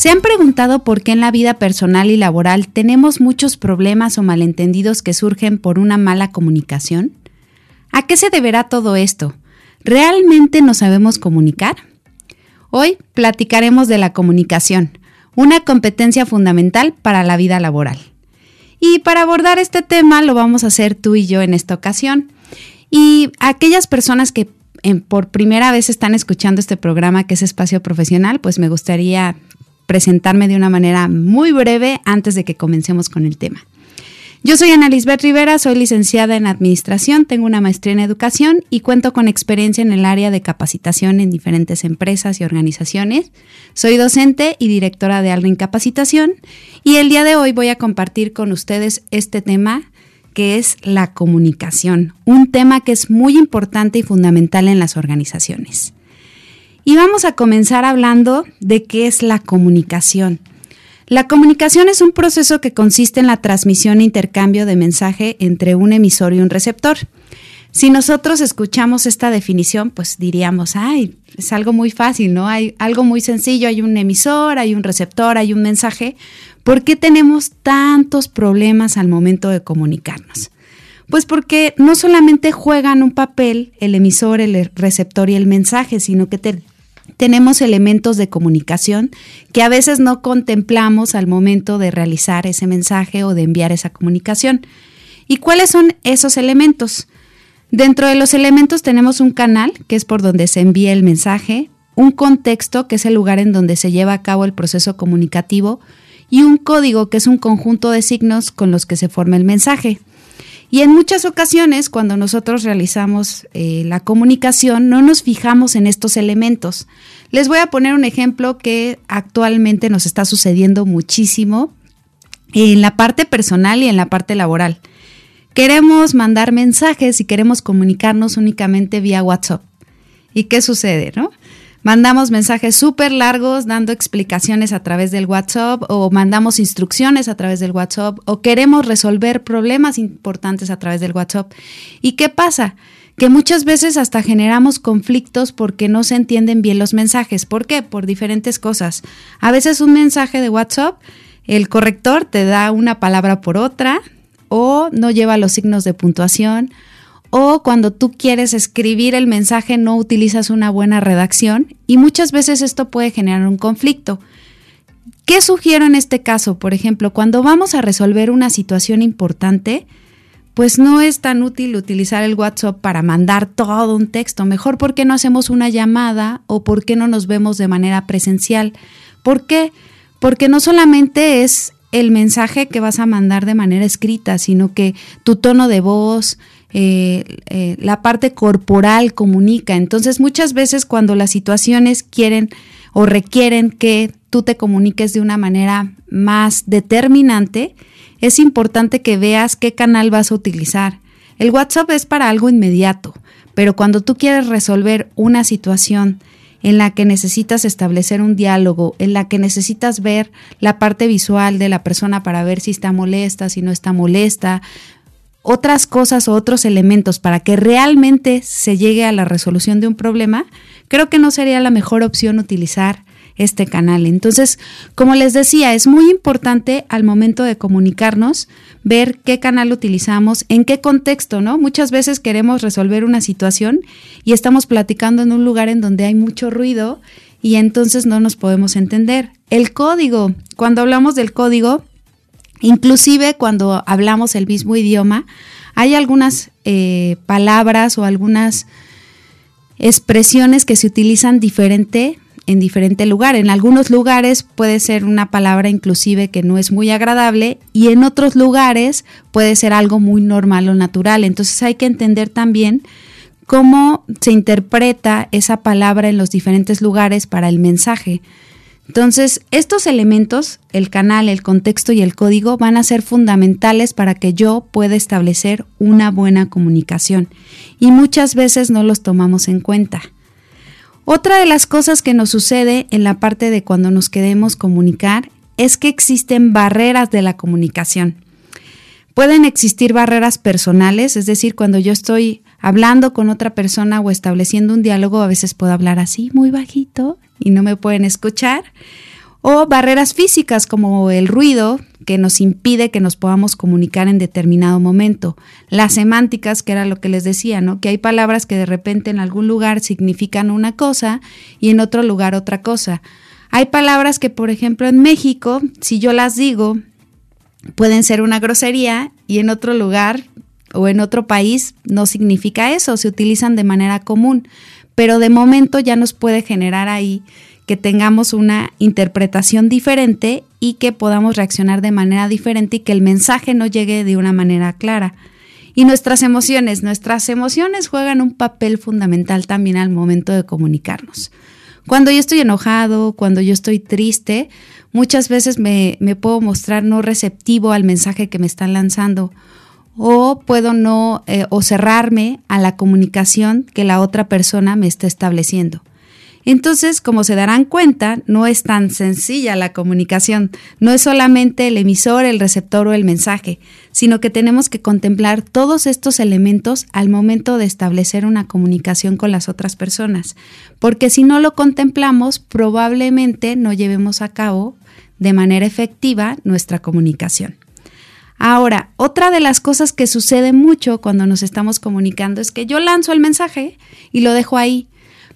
¿Se han preguntado por qué en la vida personal y laboral tenemos muchos problemas o malentendidos que surgen por una mala comunicación? ¿A qué se deberá todo esto? ¿Realmente nos sabemos comunicar? Hoy platicaremos de la comunicación, una competencia fundamental para la vida laboral. Y para abordar este tema lo vamos a hacer tú y yo en esta ocasión. Y aquellas personas que por primera vez están escuchando este programa que es Espacio Profesional, pues me gustaría presentarme de una manera muy breve antes de que comencemos con el tema. Yo soy Ana Lisbeth Rivera, soy licenciada en Administración, tengo una maestría en Educación y cuento con experiencia en el área de capacitación en diferentes empresas y organizaciones. Soy docente y directora de Alrin Capacitación y el día de hoy voy a compartir con ustedes este tema que es la comunicación, un tema que es muy importante y fundamental en las organizaciones. Y vamos a comenzar hablando de qué es la comunicación. La comunicación es un proceso que consiste en la transmisión e intercambio de mensaje entre un emisor y un receptor. Si nosotros escuchamos esta definición, pues diríamos, ay, es algo muy fácil, ¿no? Hay algo muy sencillo, hay un emisor, hay un receptor, hay un mensaje. ¿Por qué tenemos tantos problemas al momento de comunicarnos? Pues porque no solamente juegan un papel el emisor, el receptor y el mensaje, sino que tenemos elementos de comunicación que a veces no contemplamos al momento de realizar ese mensaje o de enviar esa comunicación. ¿Y cuáles son esos elementos? Dentro de los elementos tenemos un canal, que es por donde se envía el mensaje, un contexto, que es el lugar en donde se lleva a cabo el proceso comunicativo, y un código, que es un conjunto de signos con los que se forma el mensaje. Y en muchas ocasiones, cuando nosotros realizamos eh, la comunicación, no nos fijamos en estos elementos. Les voy a poner un ejemplo que actualmente nos está sucediendo muchísimo en la parte personal y en la parte laboral. Queremos mandar mensajes y queremos comunicarnos únicamente vía WhatsApp. ¿Y qué sucede, no? Mandamos mensajes súper largos dando explicaciones a través del WhatsApp o mandamos instrucciones a través del WhatsApp o queremos resolver problemas importantes a través del WhatsApp. ¿Y qué pasa? Que muchas veces hasta generamos conflictos porque no se entienden bien los mensajes. ¿Por qué? Por diferentes cosas. A veces un mensaje de WhatsApp, el corrector te da una palabra por otra o no lleva los signos de puntuación o cuando tú quieres escribir el mensaje no utilizas una buena redacción y muchas veces esto puede generar un conflicto. ¿Qué sugiero en este caso? Por ejemplo, cuando vamos a resolver una situación importante, pues no es tan útil utilizar el WhatsApp para mandar todo un texto. Mejor porque no hacemos una llamada o porque no nos vemos de manera presencial. ¿Por qué? Porque no solamente es el mensaje que vas a mandar de manera escrita, sino que tu tono de voz, eh, eh, la parte corporal comunica. Entonces muchas veces cuando las situaciones quieren o requieren que tú te comuniques de una manera más determinante, es importante que veas qué canal vas a utilizar. El WhatsApp es para algo inmediato, pero cuando tú quieres resolver una situación en la que necesitas establecer un diálogo, en la que necesitas ver la parte visual de la persona para ver si está molesta, si no está molesta, otras cosas o otros elementos para que realmente se llegue a la resolución de un problema, creo que no sería la mejor opción utilizar este canal. Entonces, como les decía, es muy importante al momento de comunicarnos ver qué canal utilizamos, en qué contexto, ¿no? Muchas veces queremos resolver una situación y estamos platicando en un lugar en donde hay mucho ruido y entonces no nos podemos entender. El código, cuando hablamos del código, Inclusive cuando hablamos el mismo idioma, hay algunas eh, palabras o algunas expresiones que se utilizan diferente en diferente lugar. En algunos lugares puede ser una palabra inclusive que no es muy agradable y en otros lugares puede ser algo muy normal o natural. Entonces hay que entender también cómo se interpreta esa palabra en los diferentes lugares para el mensaje. Entonces, estos elementos, el canal, el contexto y el código, van a ser fundamentales para que yo pueda establecer una buena comunicación. Y muchas veces no los tomamos en cuenta. Otra de las cosas que nos sucede en la parte de cuando nos queremos comunicar es que existen barreras de la comunicación. Pueden existir barreras personales, es decir, cuando yo estoy hablando con otra persona o estableciendo un diálogo, a veces puedo hablar así, muy bajito, y no me pueden escuchar. O barreras físicas como el ruido que nos impide que nos podamos comunicar en determinado momento. Las semánticas, que era lo que les decía, ¿no? Que hay palabras que de repente en algún lugar significan una cosa y en otro lugar otra cosa. Hay palabras que, por ejemplo, en México, si yo las digo, pueden ser una grosería y en otro lugar o en otro país no significa eso, se utilizan de manera común, pero de momento ya nos puede generar ahí que tengamos una interpretación diferente y que podamos reaccionar de manera diferente y que el mensaje no llegue de una manera clara. Y nuestras emociones, nuestras emociones juegan un papel fundamental también al momento de comunicarnos. Cuando yo estoy enojado, cuando yo estoy triste, muchas veces me, me puedo mostrar no receptivo al mensaje que me están lanzando o puedo no eh, o cerrarme a la comunicación que la otra persona me está estableciendo. Entonces, como se darán cuenta, no es tan sencilla la comunicación, no es solamente el emisor, el receptor o el mensaje, sino que tenemos que contemplar todos estos elementos al momento de establecer una comunicación con las otras personas, porque si no lo contemplamos, probablemente no llevemos a cabo de manera efectiva nuestra comunicación. Ahora, otra de las cosas que sucede mucho cuando nos estamos comunicando es que yo lanzo el mensaje y lo dejo ahí,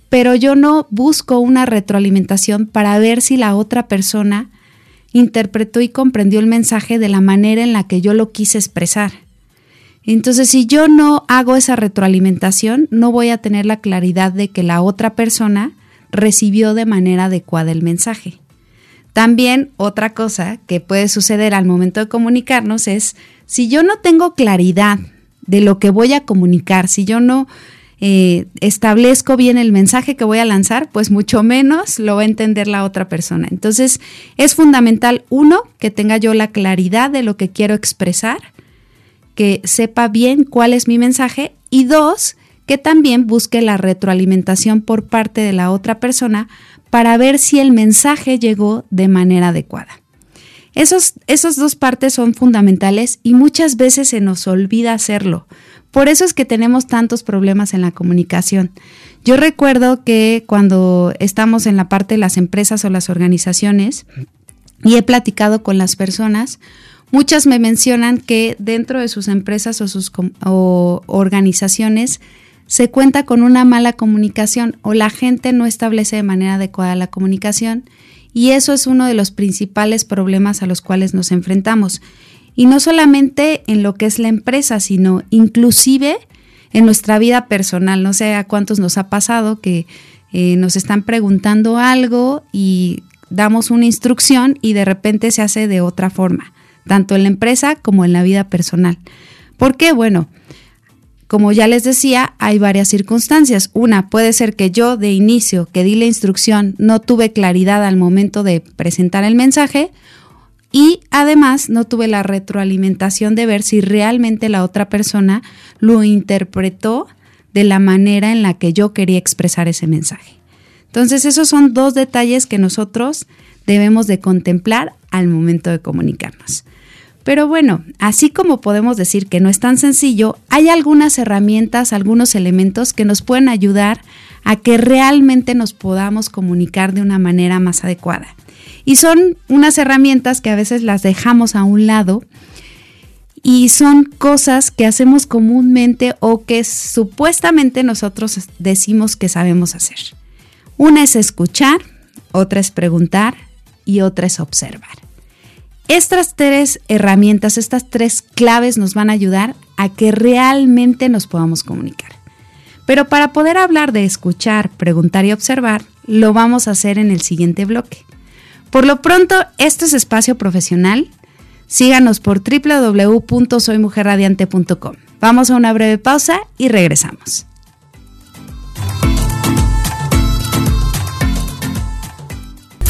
pero yo no busco una retroalimentación para ver si la otra persona interpretó y comprendió el mensaje de la manera en la que yo lo quise expresar. Entonces, si yo no hago esa retroalimentación, no voy a tener la claridad de que la otra persona recibió de manera adecuada el mensaje. También otra cosa que puede suceder al momento de comunicarnos es si yo no tengo claridad de lo que voy a comunicar, si yo no eh, establezco bien el mensaje que voy a lanzar, pues mucho menos lo va a entender la otra persona. Entonces es fundamental, uno, que tenga yo la claridad de lo que quiero expresar, que sepa bien cuál es mi mensaje y dos, que también busque la retroalimentación por parte de la otra persona para ver si el mensaje llegó de manera adecuada. Esos, esas dos partes son fundamentales y muchas veces se nos olvida hacerlo. Por eso es que tenemos tantos problemas en la comunicación. Yo recuerdo que cuando estamos en la parte de las empresas o las organizaciones y he platicado con las personas, muchas me mencionan que dentro de sus empresas o sus o organizaciones se cuenta con una mala comunicación o la gente no establece de manera adecuada la comunicación y eso es uno de los principales problemas a los cuales nos enfrentamos. Y no solamente en lo que es la empresa, sino inclusive en nuestra vida personal. No sé a cuántos nos ha pasado que eh, nos están preguntando algo y damos una instrucción y de repente se hace de otra forma, tanto en la empresa como en la vida personal. ¿Por qué? Bueno, como ya les decía, hay varias circunstancias. Una puede ser que yo de inicio que di la instrucción no tuve claridad al momento de presentar el mensaje y además no tuve la retroalimentación de ver si realmente la otra persona lo interpretó de la manera en la que yo quería expresar ese mensaje. Entonces esos son dos detalles que nosotros debemos de contemplar al momento de comunicarnos. Pero bueno, así como podemos decir que no es tan sencillo, hay algunas herramientas, algunos elementos que nos pueden ayudar a que realmente nos podamos comunicar de una manera más adecuada. Y son unas herramientas que a veces las dejamos a un lado y son cosas que hacemos comúnmente o que supuestamente nosotros decimos que sabemos hacer. Una es escuchar, otra es preguntar y otra es observar. Estas tres herramientas, estas tres claves nos van a ayudar a que realmente nos podamos comunicar. Pero para poder hablar de escuchar, preguntar y observar, lo vamos a hacer en el siguiente bloque. Por lo pronto, esto es Espacio Profesional. Síganos por www.soymujerradiante.com. Vamos a una breve pausa y regresamos.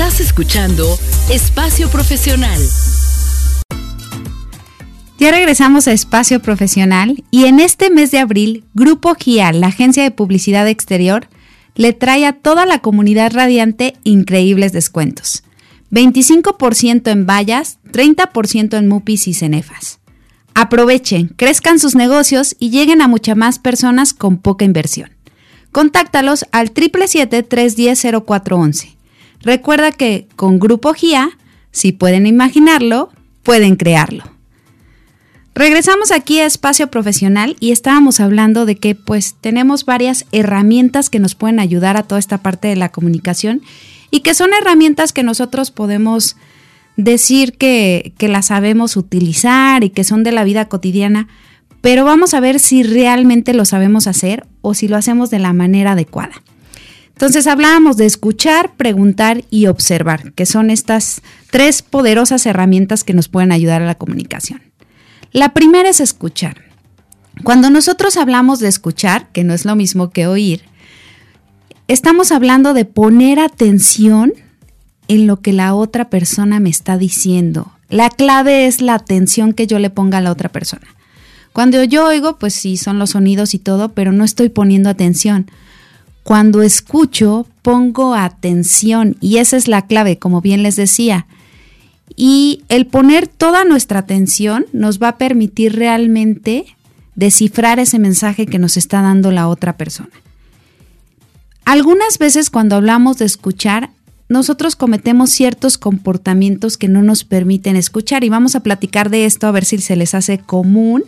Estás escuchando Espacio Profesional. Ya regresamos a Espacio Profesional y en este mes de abril, Grupo GIA, la agencia de publicidad exterior, le trae a toda la comunidad radiante increíbles descuentos. 25% en vallas, 30% en MUPIs y Cenefas. Aprovechen, crezcan sus negocios y lleguen a muchas más personas con poca inversión. Contáctalos al 777-310-0411. Recuerda que con Grupo GIA, si pueden imaginarlo, pueden crearlo. Regresamos aquí a espacio profesional y estábamos hablando de que pues tenemos varias herramientas que nos pueden ayudar a toda esta parte de la comunicación y que son herramientas que nosotros podemos decir que, que las sabemos utilizar y que son de la vida cotidiana, pero vamos a ver si realmente lo sabemos hacer o si lo hacemos de la manera adecuada. Entonces hablábamos de escuchar, preguntar y observar, que son estas tres poderosas herramientas que nos pueden ayudar a la comunicación. La primera es escuchar. Cuando nosotros hablamos de escuchar, que no es lo mismo que oír, estamos hablando de poner atención en lo que la otra persona me está diciendo. La clave es la atención que yo le ponga a la otra persona. Cuando yo oigo, pues sí, son los sonidos y todo, pero no estoy poniendo atención. Cuando escucho, pongo atención y esa es la clave, como bien les decía. Y el poner toda nuestra atención nos va a permitir realmente descifrar ese mensaje que nos está dando la otra persona. Algunas veces cuando hablamos de escuchar, nosotros cometemos ciertos comportamientos que no nos permiten escuchar y vamos a platicar de esto a ver si se les hace común,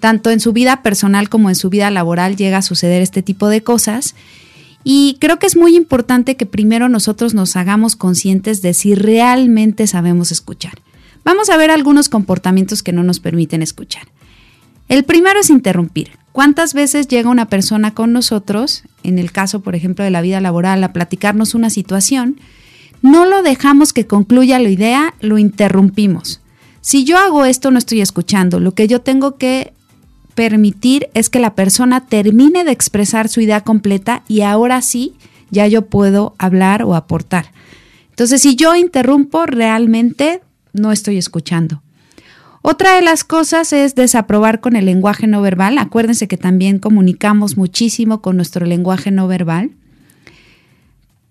tanto en su vida personal como en su vida laboral llega a suceder este tipo de cosas y creo que es muy importante que primero nosotros nos hagamos conscientes de si realmente sabemos escuchar. Vamos a ver algunos comportamientos que no nos permiten escuchar. El primero es interrumpir. ¿Cuántas veces llega una persona con nosotros, en el caso, por ejemplo, de la vida laboral, a platicarnos una situación? No lo dejamos que concluya la idea, lo interrumpimos. Si yo hago esto, no estoy escuchando. Lo que yo tengo que permitir es que la persona termine de expresar su idea completa y ahora sí ya yo puedo hablar o aportar. Entonces, si yo interrumpo, realmente no estoy escuchando. Otra de las cosas es desaprobar con el lenguaje no verbal. Acuérdense que también comunicamos muchísimo con nuestro lenguaje no verbal.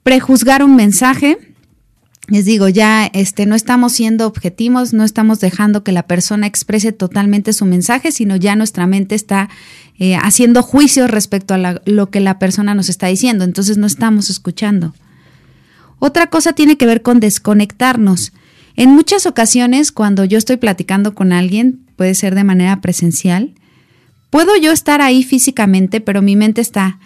Prejuzgar un mensaje les digo, ya este, no estamos siendo objetivos, no estamos dejando que la persona exprese totalmente su mensaje, sino ya nuestra mente está eh, haciendo juicios respecto a lo que la persona nos está diciendo, entonces no estamos escuchando. Otra cosa tiene que ver con desconectarnos. En muchas ocasiones, cuando yo estoy platicando con alguien, puede ser de manera presencial, puedo yo estar ahí físicamente, pero mi mente está,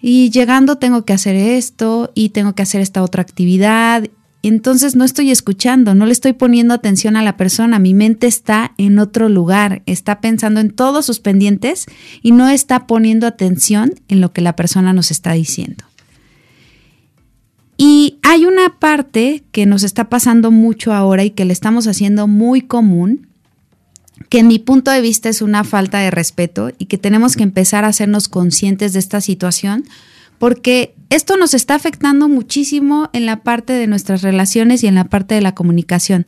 y llegando tengo que hacer esto, y tengo que hacer esta otra actividad, entonces no estoy escuchando, no le estoy poniendo atención a la persona, mi mente está en otro lugar, está pensando en todos sus pendientes y no está poniendo atención en lo que la persona nos está diciendo. Y hay una parte que nos está pasando mucho ahora y que le estamos haciendo muy común, que en mi punto de vista es una falta de respeto y que tenemos que empezar a hacernos conscientes de esta situación porque esto nos está afectando muchísimo en la parte de nuestras relaciones y en la parte de la comunicación.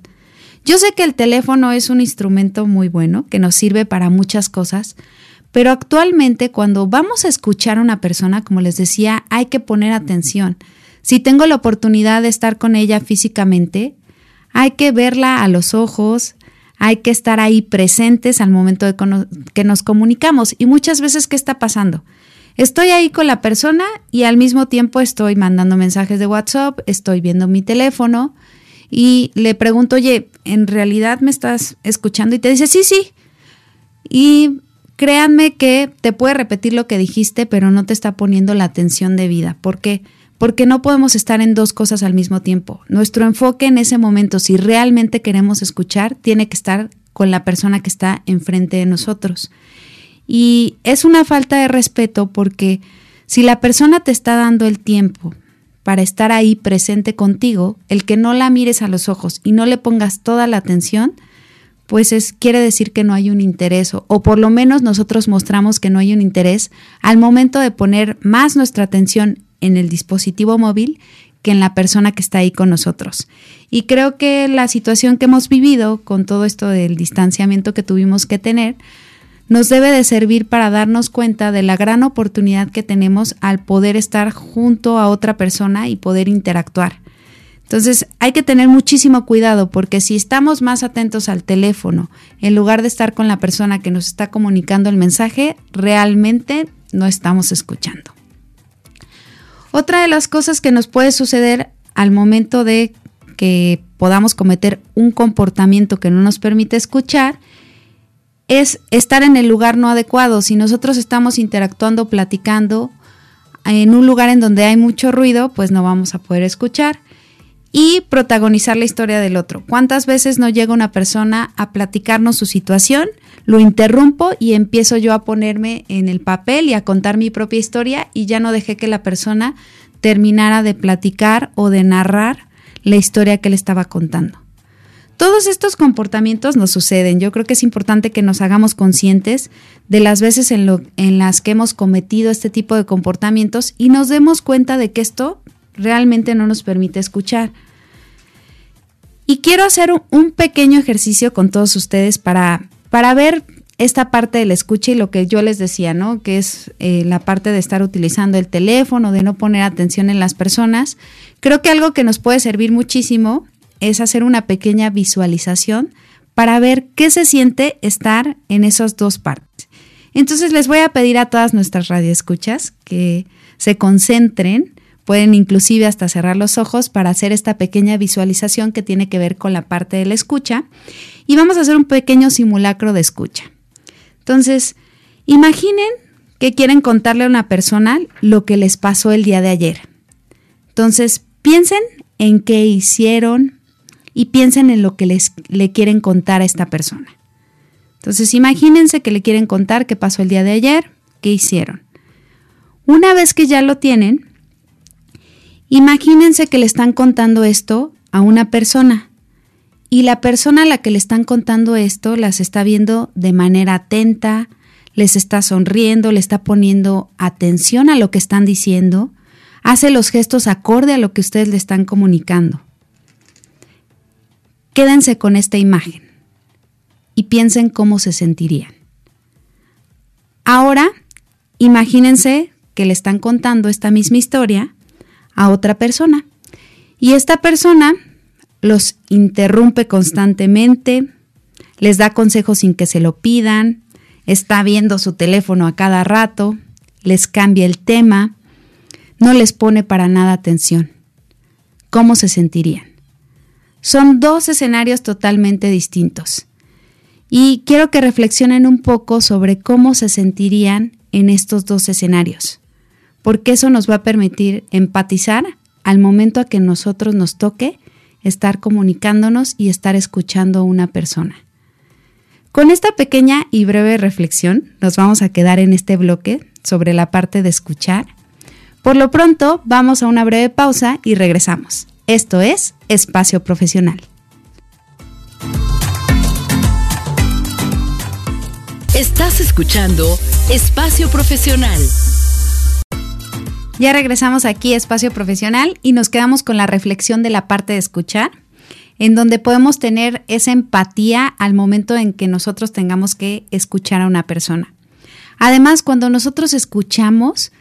Yo sé que el teléfono es un instrumento muy bueno, que nos sirve para muchas cosas, pero actualmente cuando vamos a escuchar a una persona, como les decía, hay que poner atención. Si tengo la oportunidad de estar con ella físicamente, hay que verla a los ojos, hay que estar ahí presentes al momento de que nos comunicamos. Y muchas veces, ¿qué está pasando? Estoy ahí con la persona y al mismo tiempo estoy mandando mensajes de WhatsApp, estoy viendo mi teléfono y le pregunto, oye, ¿en realidad me estás escuchando? Y te dice, sí, sí. Y créanme que te puede repetir lo que dijiste, pero no te está poniendo la atención de vida. ¿Por qué? Porque no podemos estar en dos cosas al mismo tiempo. Nuestro enfoque en ese momento, si realmente queremos escuchar, tiene que estar con la persona que está enfrente de nosotros. Y es una falta de respeto porque si la persona te está dando el tiempo para estar ahí presente contigo, el que no la mires a los ojos y no le pongas toda la atención, pues es, quiere decir que no hay un interés, o, o por lo menos nosotros mostramos que no hay un interés al momento de poner más nuestra atención en el dispositivo móvil que en la persona que está ahí con nosotros. Y creo que la situación que hemos vivido con todo esto del distanciamiento que tuvimos que tener, nos debe de servir para darnos cuenta de la gran oportunidad que tenemos al poder estar junto a otra persona y poder interactuar. Entonces hay que tener muchísimo cuidado porque si estamos más atentos al teléfono en lugar de estar con la persona que nos está comunicando el mensaje, realmente no estamos escuchando. Otra de las cosas que nos puede suceder al momento de que podamos cometer un comportamiento que no nos permite escuchar es estar en el lugar no adecuado. Si nosotros estamos interactuando, platicando en un lugar en donde hay mucho ruido, pues no vamos a poder escuchar y protagonizar la historia del otro. ¿Cuántas veces no llega una persona a platicarnos su situación? Lo interrumpo y empiezo yo a ponerme en el papel y a contar mi propia historia y ya no dejé que la persona terminara de platicar o de narrar la historia que le estaba contando. Todos estos comportamientos nos suceden. Yo creo que es importante que nos hagamos conscientes de las veces en, las que hemos cometido este tipo de comportamientos y nos demos cuenta de que esto realmente no nos permite escuchar. Y quiero hacer un pequeño ejercicio con todos ustedes para, para ver esta parte de la escucha y lo que yo les decía, ¿no? Que es eh, la parte de estar utilizando el teléfono, de no poner atención en las personas. Creo que algo que nos puede servir muchísimo es hacer una pequeña visualización para ver qué se siente estar en esas dos partes. Entonces les voy a pedir a todas nuestras radioescuchas que se concentren, pueden inclusive hasta cerrar los ojos para hacer esta pequeña visualización que tiene que ver con la parte de la escucha y vamos a hacer un pequeño simulacro de escucha. Entonces, imaginen que quieren contarle a una persona lo que les pasó el día de ayer. Entonces, piensen en qué hicieron, y piensen en lo que les, le quieren contar a esta persona. Entonces imagínense que le quieren contar qué pasó el día de ayer, qué hicieron. Una vez que ya lo tienen, imagínense que le están contando esto a una persona y la persona a la que le están contando esto las está viendo de manera atenta, les está sonriendo, le está poniendo atención a lo que están diciendo, hace los gestos acorde a lo que ustedes le están comunicando. Quédense con esta imagen y piensen cómo se sentirían. Ahora, imagínense que le están contando esta misma historia a otra persona y esta persona los interrumpe constantemente, les da consejos sin que se lo pidan, está viendo su teléfono a cada rato, les cambia el tema, no les pone para nada atención. ¿Cómo se sentirían? Son dos escenarios totalmente distintos. Y quiero que reflexionen un poco sobre cómo se sentirían en estos dos escenarios, porque eso nos va a permitir empatizar al momento a que nosotros nos toque estar comunicándonos y estar escuchando a una persona. Con esta pequeña y breve reflexión nos vamos a quedar en este bloque sobre la parte de escuchar. Por lo pronto, vamos a una breve pausa y regresamos. Esto es Espacio Profesional. Estás escuchando Espacio Profesional. Ya regresamos aquí a Espacio Profesional y nos quedamos con la reflexión de la parte de escuchar, en donde podemos tener esa empatía al momento en que nosotros tengamos que escuchar a una persona. Además, cuando nosotros escuchamos,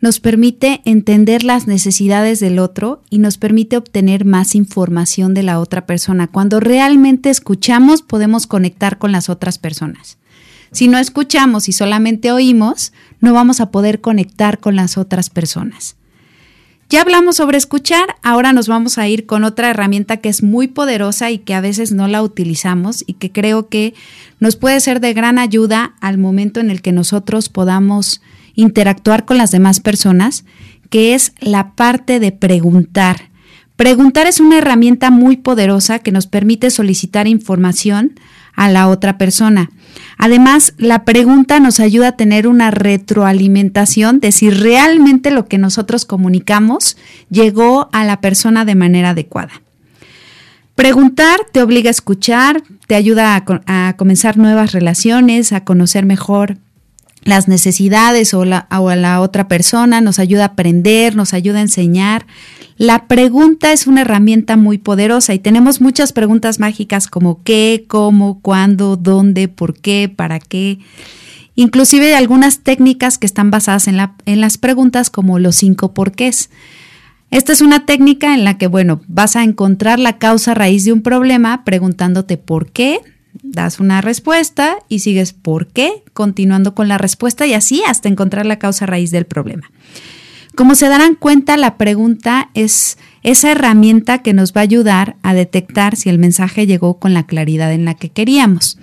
nos permite entender las necesidades del otro y nos permite obtener más información de la otra persona. Cuando realmente escuchamos podemos conectar con las otras personas. Si no escuchamos y solamente oímos, no vamos a poder conectar con las otras personas. Ya hablamos sobre escuchar, ahora nos vamos a ir con otra herramienta que es muy poderosa y que a veces no la utilizamos y que creo que nos puede ser de gran ayuda al momento en el que nosotros podamos interactuar con las demás personas, que es la parte de preguntar. Preguntar es una herramienta muy poderosa que nos permite solicitar información a la otra persona. Además, la pregunta nos ayuda a tener una retroalimentación de si realmente lo que nosotros comunicamos llegó a la persona de manera adecuada. Preguntar te obliga a escuchar, te ayuda a, comenzar nuevas relaciones, a conocer mejor las necesidades o, la, a la otra persona, nos ayuda a aprender, nos ayuda a enseñar. La pregunta es una herramienta muy poderosa y tenemos muchas preguntas mágicas como qué, cómo, cuándo, dónde, por qué, para qué. Inclusive algunas técnicas que están basadas en, en las preguntas como los cinco porqués. Esta es una técnica en la que, bueno, vas a encontrar la causa raíz de un problema preguntándote por qué, das una respuesta y sigues por qué, continuando con la respuesta y así hasta encontrar la causa raíz del problema. Como se darán cuenta, la pregunta es esa herramienta que nos va a ayudar a detectar si el mensaje llegó con la claridad en la que queríamos.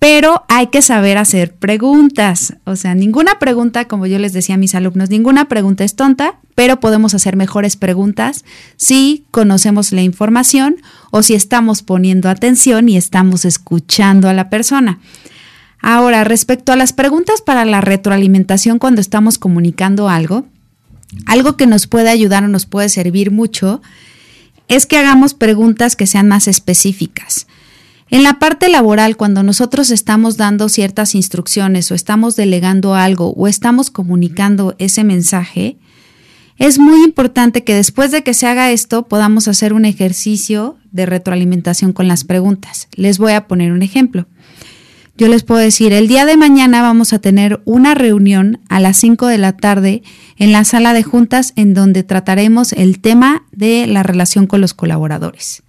Pero hay que saber hacer preguntas. O sea, ninguna pregunta, como yo les decía a mis alumnos, ninguna pregunta es tonta, pero podemos hacer mejores preguntas si conocemos la información o si estamos poniendo atención y estamos escuchando a la persona. Ahora, respecto a las preguntas para la retroalimentación cuando estamos comunicando algo, algo que nos puede ayudar o nos puede servir mucho es que hagamos preguntas que sean más específicas. En la parte laboral, cuando nosotros estamos dando ciertas instrucciones o estamos delegando algo o estamos comunicando ese mensaje, es muy importante que después de que se haga esto podamos hacer un ejercicio de retroalimentación con las preguntas. Les voy a poner un ejemplo. Yo les puedo decir, el día de mañana vamos a tener una reunión a las 5 de la tarde en la sala de juntas en donde trataremos el tema de la relación con los colaboradores.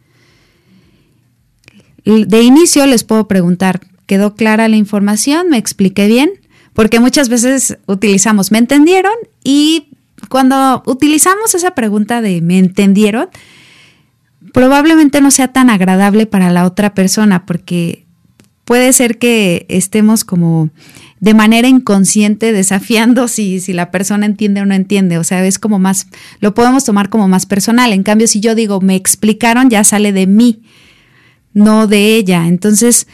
De inicio les puedo preguntar, ¿quedó clara la información? ¿Me expliqué bien? Porque muchas veces utilizamos, ¿me entendieron? Y cuando utilizamos esa pregunta de ¿me entendieron? Probablemente no sea tan agradable para la otra persona porque puede ser que estemos como de manera inconsciente desafiando si, si la persona entiende o no entiende. O sea, es como más, lo podemos tomar como más personal. En cambio, si yo digo, me explicaron, ya sale de mí no de ella. Entonces,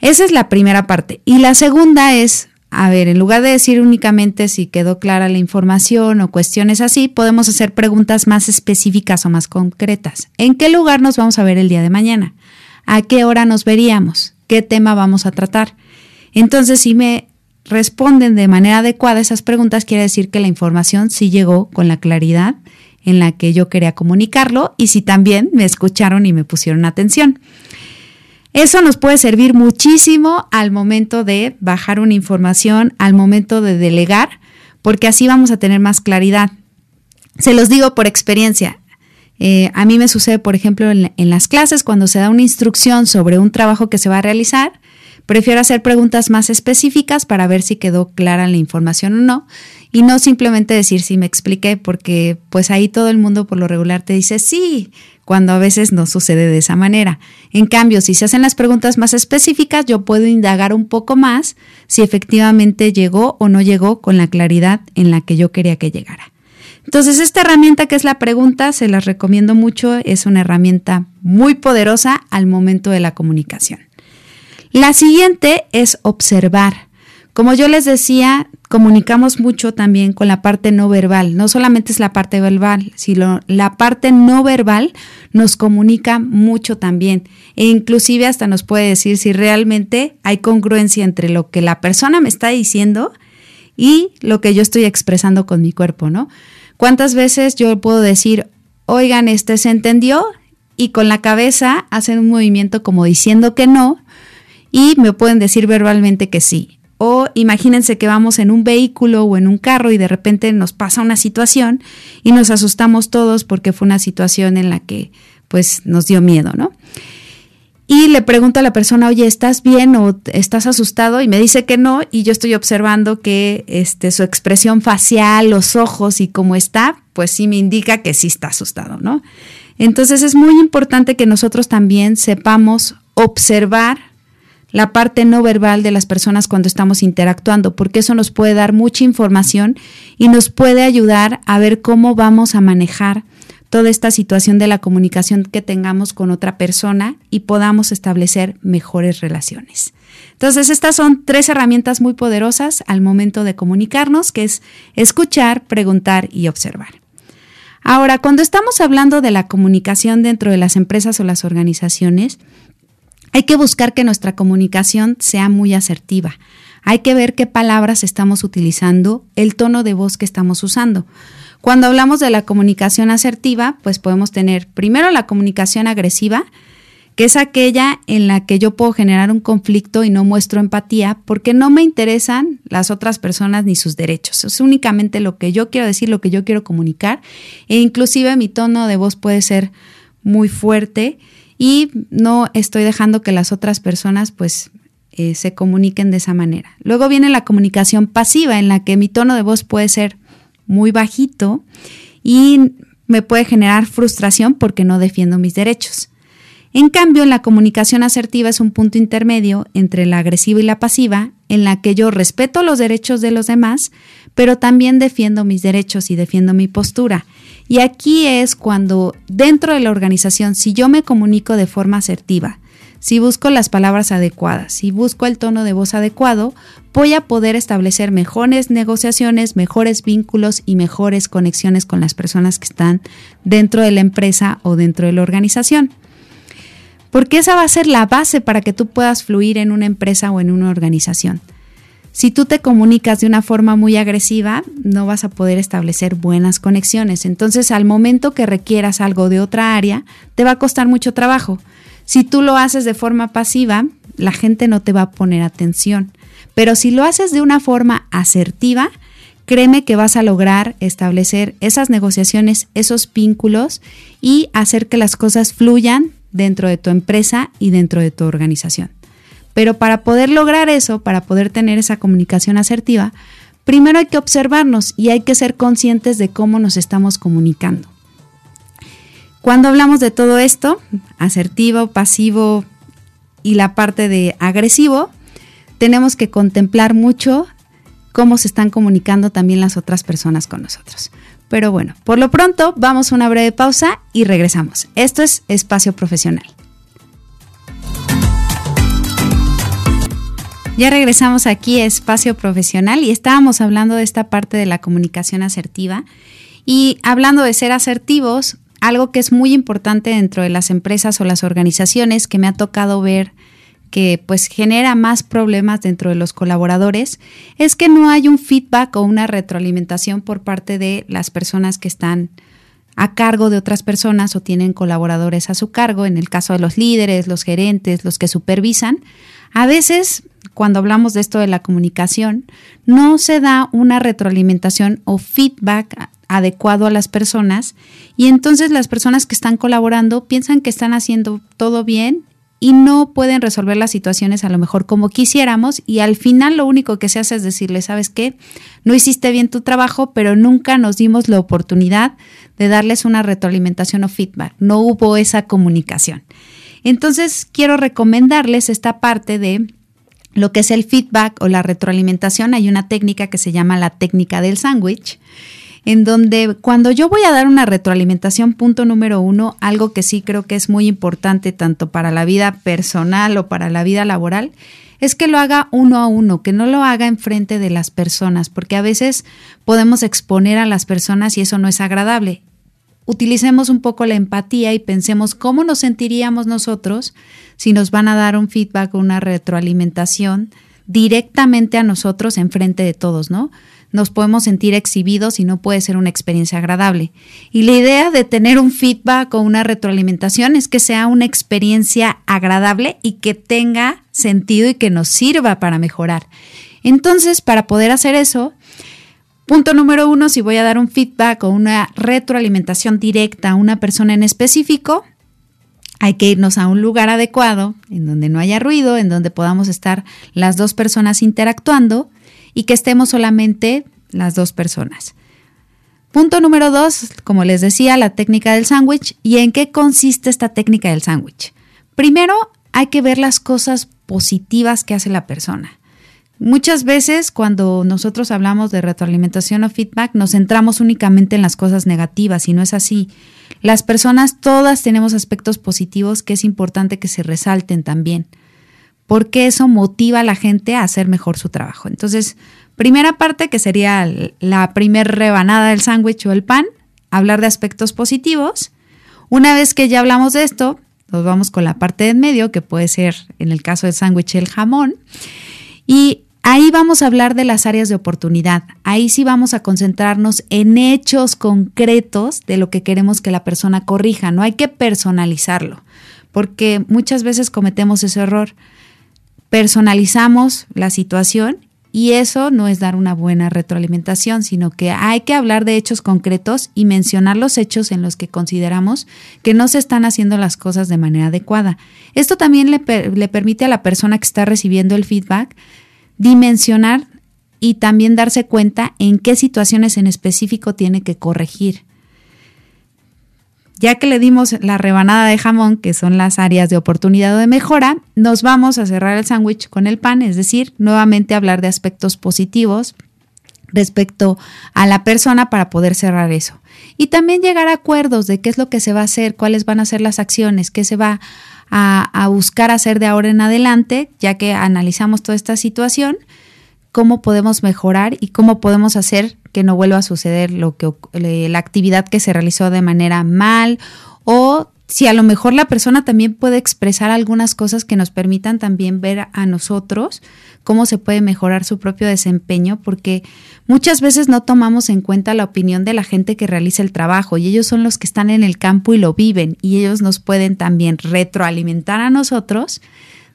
esa es la primera parte. Y la segunda es, a ver, en lugar de decir únicamente si quedó clara la información o cuestiones así, podemos hacer preguntas más específicas o más concretas. ¿En qué lugar nos vamos a ver el día de mañana? ¿A qué hora nos veríamos? ¿Qué tema vamos a tratar? Entonces, si me responden de manera adecuada esas preguntas, quiere decir que la información sí llegó con la claridad en la que yo quería comunicarlo y si también me escucharon y me pusieron atención. Eso nos puede servir muchísimo al momento de bajar una información, al momento de delegar, porque así vamos a tener más claridad. Se los digo por experiencia. Eh, a mí me sucede, por ejemplo, en, en las clases, cuando se da una instrucción sobre un trabajo que se va a realizar, prefiero hacer preguntas más específicas para ver si quedó clara la información o no y no simplemente decir si me expliqué, porque pues ahí todo el mundo por lo regular te dice sí, cuando a veces no sucede de esa manera. En cambio, si se hacen las preguntas más específicas, yo puedo indagar un poco más si efectivamente llegó o no llegó con la claridad en la que yo quería que llegara. Entonces, esta herramienta que es la pregunta, se las recomiendo mucho, es una herramienta muy poderosa al momento de la comunicación. La siguiente es observar. Como yo les decía, comunicamos mucho también con la parte no verbal. No solamente es la parte verbal, sino la parte no verbal nos comunica mucho también. E inclusive hasta nos puede decir si realmente hay congruencia entre lo que la persona me está diciendo y lo que yo estoy expresando con mi cuerpo, ¿no? ¿Cuántas veces yo puedo decir, oigan, este se entendió? Y con la cabeza hacen un movimiento como diciendo que no, y me pueden decir verbalmente que sí. O imagínense que vamos en un vehículo o en un carro y de repente nos pasa una situación y nos asustamos todos porque fue una situación en la que pues nos dio miedo, ¿no? Y le pregunto a la persona, oye, ¿estás bien o estás asustado? Y me dice que no, y yo estoy observando que este, su expresión facial, los ojos y cómo está, pues sí me indica que sí está asustado, ¿no? Entonces es muy importante que nosotros también sepamos observar la parte no verbal de las personas cuando estamos interactuando, porque eso nos puede dar mucha información y nos puede ayudar a ver cómo vamos a manejar toda esta situación de la comunicación que tengamos con otra persona y podamos establecer mejores relaciones. Entonces, estas son tres herramientas muy poderosas al momento de comunicarnos, que es escuchar, preguntar y observar. Ahora, cuando estamos hablando de la comunicación dentro de las empresas o las organizaciones, Hay que buscar que nuestra comunicación sea muy asertiva. Hay que ver qué palabras estamos utilizando, el tono de voz que estamos usando. Cuando hablamos de la comunicación asertiva, pues podemos tener primero la comunicación agresiva, que es aquella en la que yo puedo generar un conflicto y no muestro empatía porque no me interesan las otras personas ni sus derechos. Es únicamente lo que yo quiero decir, lo que yo quiero comunicar e inclusive mi tono de voz puede ser muy fuerte y no estoy dejando que las otras personas pues eh, se comuniquen de esa manera. Luego viene la comunicación pasiva en la que mi tono de voz puede ser muy bajito y me puede generar frustración porque no defiendo mis derechos. En cambio, la comunicación asertiva es un punto intermedio entre la agresiva y la pasiva, en la que yo respeto los derechos de los demás, pero también defiendo mis derechos y defiendo mi postura. Y aquí es cuando dentro de la organización, si yo me comunico de forma asertiva, si busco las palabras adecuadas, si busco el tono de voz adecuado, voy a poder establecer mejores negociaciones, mejores vínculos y mejores conexiones con las personas que están dentro de la empresa o dentro de la organización. Porque esa va a ser la base para que tú puedas fluir en una empresa o en una organización. Si tú te comunicas de una forma muy agresiva, no vas a poder establecer buenas conexiones. Entonces, al momento que requieras algo de otra área, te va a costar mucho trabajo. Si tú lo haces de forma pasiva, la gente no te va a poner atención. Pero si lo haces de una forma asertiva, créeme que vas a lograr establecer esas negociaciones, esos vínculos y hacer que las cosas fluyan dentro de tu empresa y dentro de tu organización. Pero para poder lograr eso, para poder tener esa comunicación asertiva, primero hay que observarnos y hay que ser conscientes de cómo nos estamos comunicando. Cuando hablamos de todo esto, asertivo, pasivo y la parte de agresivo, tenemos que contemplar mucho cómo se están comunicando también las otras personas con nosotros. Pero bueno, por lo pronto vamos a una breve pausa y regresamos. Esto es Espacio Profesional. Ya regresamos aquí a Espacio Profesional y estábamos hablando de esta parte de la comunicación asertiva. Y hablando de ser asertivos, algo que es muy importante dentro de las empresas o las organizaciones que me ha tocado ver que pues genera más problemas dentro de los colaboradores es que no hay un feedback o una retroalimentación por parte de las personas que están a cargo de otras personas o tienen colaboradores a su cargo, en el caso de los líderes, los gerentes, los que supervisan. A veces, cuando hablamos de esto de la comunicación, no se da una retroalimentación o feedback adecuado a las personas y entonces las personas que están colaborando piensan que están haciendo todo bien y no pueden resolver las situaciones a lo mejor como quisiéramos y al final lo único que se hace es decirle, ¿sabes qué? No hiciste bien tu trabajo, pero nunca nos dimos la oportunidad de darles una retroalimentación o feedback. No hubo esa comunicación. Entonces quiero recomendarles esta parte de lo que es el feedback o la retroalimentación. Hay una técnica que se llama la técnica del sándwich en donde cuando yo voy a dar una retroalimentación, punto número uno, algo que sí creo que es muy importante tanto para la vida personal o para la vida laboral, es que lo haga uno a uno, que no lo haga enfrente de las personas, porque a veces podemos exponer a las personas y eso no es agradable. Utilicemos un poco la empatía y pensemos cómo nos sentiríamos nosotros si nos van a dar un feedback o una retroalimentación directamente a nosotros enfrente de todos, ¿no? nos podemos sentir exhibidos y no puede ser una experiencia agradable. Y la idea de tener un feedback o una retroalimentación es que sea una experiencia agradable y que tenga sentido y que nos sirva para mejorar. Entonces, para poder hacer eso, punto número uno, si voy a dar un feedback o una retroalimentación directa a una persona en específico, hay que irnos a un lugar adecuado, en donde no haya ruido, en donde podamos estar las dos personas interactuando y que estemos solamente las dos personas. Punto número dos, como les decía, la técnica del sándwich. ¿Y en qué consiste esta técnica del sándwich? Primero, hay que ver las cosas positivas que hace la persona. Muchas veces cuando nosotros hablamos de retroalimentación o feedback nos centramos únicamente en las cosas negativas y no es así. Las personas todas tenemos aspectos positivos que es importante que se resalten también porque eso motiva a la gente a hacer mejor su trabajo. Entonces, primera parte que sería la primer rebanada del sándwich o el pan, hablar de aspectos positivos. Una vez que ya hablamos de esto, nos vamos con la parte de en medio, que puede ser en el caso del sándwich el jamón. Y ahí vamos a hablar de las áreas de oportunidad. Ahí sí vamos a concentrarnos en hechos concretos de lo que queremos que la persona corrija. No hay que personalizarlo, porque muchas veces cometemos ese error. Personalizamos la situación y eso no es dar una buena retroalimentación, sino que hay que hablar de hechos concretos y mencionar los hechos en los que consideramos que no se están haciendo las cosas de manera adecuada. Esto también le, permite a la persona que está recibiendo el feedback dimensionar y también darse cuenta en qué situaciones en específico tiene que corregir. Ya que le dimos la rebanada de jamón, que son las áreas de oportunidad o de mejora, nos vamos a cerrar el sándwich con el pan, es decir, nuevamente hablar de aspectos positivos respecto a la persona para poder cerrar eso. Y también llegar a acuerdos de qué es lo que se va a hacer, cuáles van a ser las acciones, qué se va a, a buscar hacer de ahora en adelante, ya que analizamos toda esta situación cómo podemos mejorar y cómo podemos hacer que no vuelva a suceder lo que la actividad que se realizó de manera mal o si a lo mejor la persona también puede expresar algunas cosas que nos permitan también ver a nosotros cómo se puede mejorar su propio desempeño, porque muchas veces no tomamos en cuenta la opinión de la gente que realiza el trabajo y ellos son los que están en el campo y lo viven y ellos nos pueden también retroalimentar a nosotros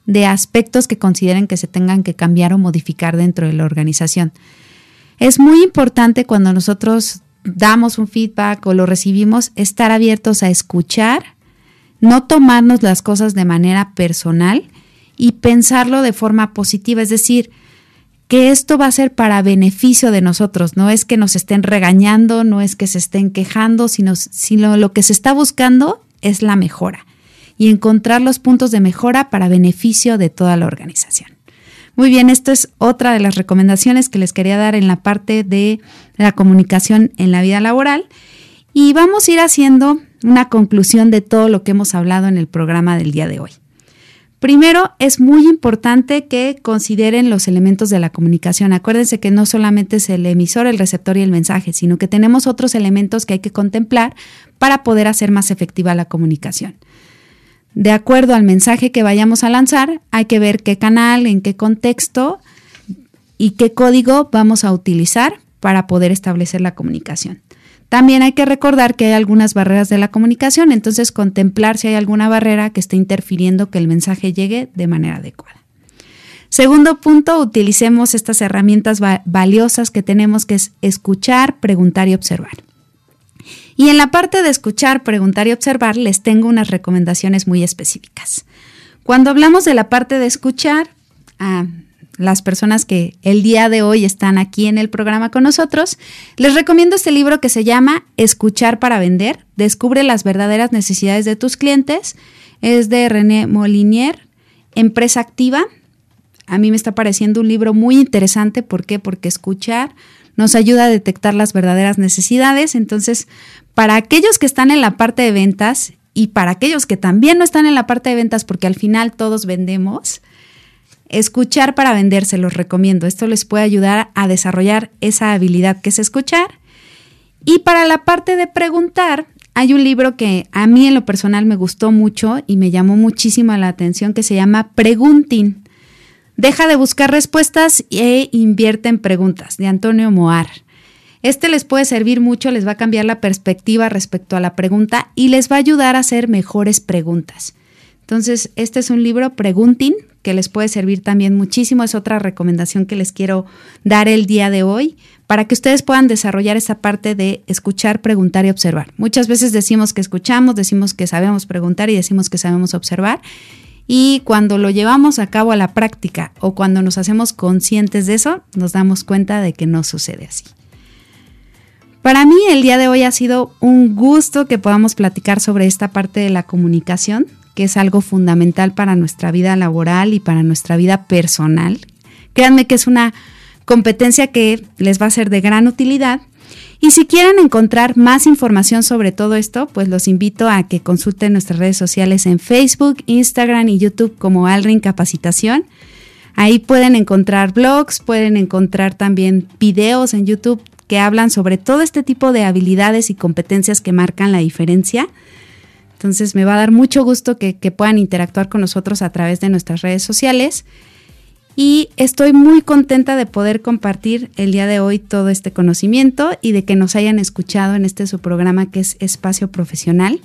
de aspectos que consideren que se tengan que cambiar o modificar dentro de la organización. Es muy importante cuando nosotros damos un feedback o lo recibimos, estar abiertos a escuchar, no tomarnos las cosas de manera personal y pensarlo de forma positiva, es decir, que esto va a ser para beneficio de nosotros, no es que nos estén regañando, no es que se estén quejando, sino, sino lo que se está buscando es la mejora y encontrar los puntos de mejora para beneficio de toda la organización. Muy bien, esto es otra de las recomendaciones que les quería dar en la parte de la comunicación en la vida laboral. Y vamos a ir haciendo una conclusión de todo lo que hemos hablado en el programa del día de hoy. Primero, es muy importante que consideren los elementos de la comunicación. Acuérdense que no solamente es el emisor, el receptor y el mensaje, sino que tenemos otros elementos que hay que contemplar para poder hacer más efectiva la comunicación. De acuerdo al mensaje que vayamos a lanzar, hay que ver qué canal, en qué contexto y qué código vamos a utilizar para poder establecer la comunicación. También hay que recordar que hay algunas barreras de la comunicación, entonces contemplar si hay alguna barrera que esté interfiriendo que el mensaje llegue de manera adecuada. Segundo punto, utilicemos estas herramientas valiosas que tenemos que es escuchar, preguntar y observar. Y en la parte de escuchar, preguntar y observar, les tengo unas recomendaciones muy específicas. Cuando hablamos de la parte de escuchar, a las personas que el día de hoy están aquí en el programa con nosotros, les recomiendo este libro que se llama Escuchar para vender. Descubre las verdaderas necesidades de tus clientes. Es de René Molinier, Empresa Activa. A mí me está pareciendo un libro muy interesante. ¿Por qué? Porque escuchar nos ayuda a detectar las verdaderas necesidades. Entonces, para aquellos que están en la parte de ventas y para aquellos que también no están en la parte de ventas, porque al final todos vendemos, escuchar para vender se los recomiendo. Esto les puede ayudar a desarrollar esa habilidad que es escuchar. Y para la parte de preguntar, hay un libro que a mí en lo personal me gustó mucho y me llamó muchísimo la atención que se llama Preguntin. Deja de buscar respuestas e invierte en preguntas, de Antonio Moar. Este les puede servir mucho, les va a cambiar la perspectiva respecto a la pregunta y les va a ayudar a hacer mejores preguntas. Entonces, este es un libro, Preguntin, que les puede servir también muchísimo. Es otra recomendación que les quiero dar el día de hoy para que ustedes puedan desarrollar esa parte de escuchar, preguntar y observar. Muchas veces decimos que escuchamos, decimos que sabemos preguntar y decimos que sabemos observar. Y cuando lo llevamos a cabo a la práctica o cuando nos hacemos conscientes de eso, nos damos cuenta de que no sucede así. Para mí el día de hoy ha sido un gusto que podamos platicar sobre esta parte de la comunicación, que es algo fundamental para nuestra vida laboral y para nuestra vida personal. Créanme que es una competencia que les va a ser de gran utilidad y si quieren encontrar más información sobre todo esto, pues los invito a que consulten nuestras redes sociales en Facebook, Instagram y YouTube como Alrin Capacitación. Ahí pueden encontrar blogs, pueden encontrar también videos en YouTube que hablan sobre todo este tipo de habilidades y competencias que marcan la diferencia. Entonces me va a dar mucho gusto que, puedan interactuar con nosotros a través de nuestras redes sociales. Y estoy muy contenta de poder compartir el día de hoy todo este conocimiento y de que nos hayan escuchado en este su programa que es Espacio Profesional.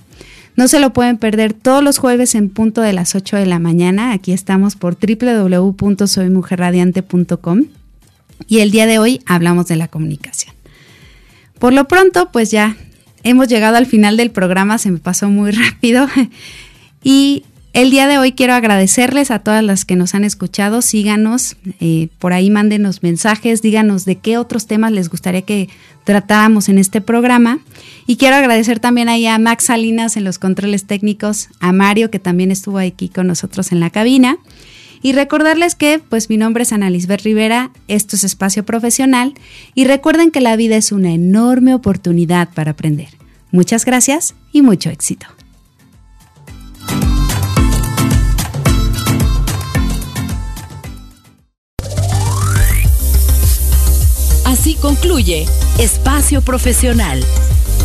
No se lo pueden perder todos los jueves en punto de las 8 de la mañana. Aquí estamos por www.soymujerradiante.com y el día de hoy hablamos de la comunicación. Por lo pronto, pues ya hemos llegado al final del programa, se me pasó muy rápido. Y el día de hoy quiero agradecerles a todas las que nos han escuchado. Síganos, eh, por ahí mándenos mensajes, díganos de qué otros temas les gustaría que tratáramos en este programa. Y quiero agradecer también ahí a Max Salinas en los controles técnicos, a Mario que también estuvo aquí con nosotros en la cabina. Y recordarles que pues mi nombre es Ana Lisbeth Rivera, esto es Espacio Profesional y recuerden que la vida es una enorme oportunidad para aprender. Muchas gracias y mucho éxito. Así concluye Espacio Profesional.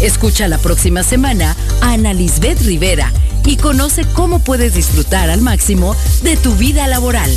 Escucha la próxima semana a Ana Lisbeth Rivera y conoce cómo puedes disfrutar al máximo de tu vida laboral.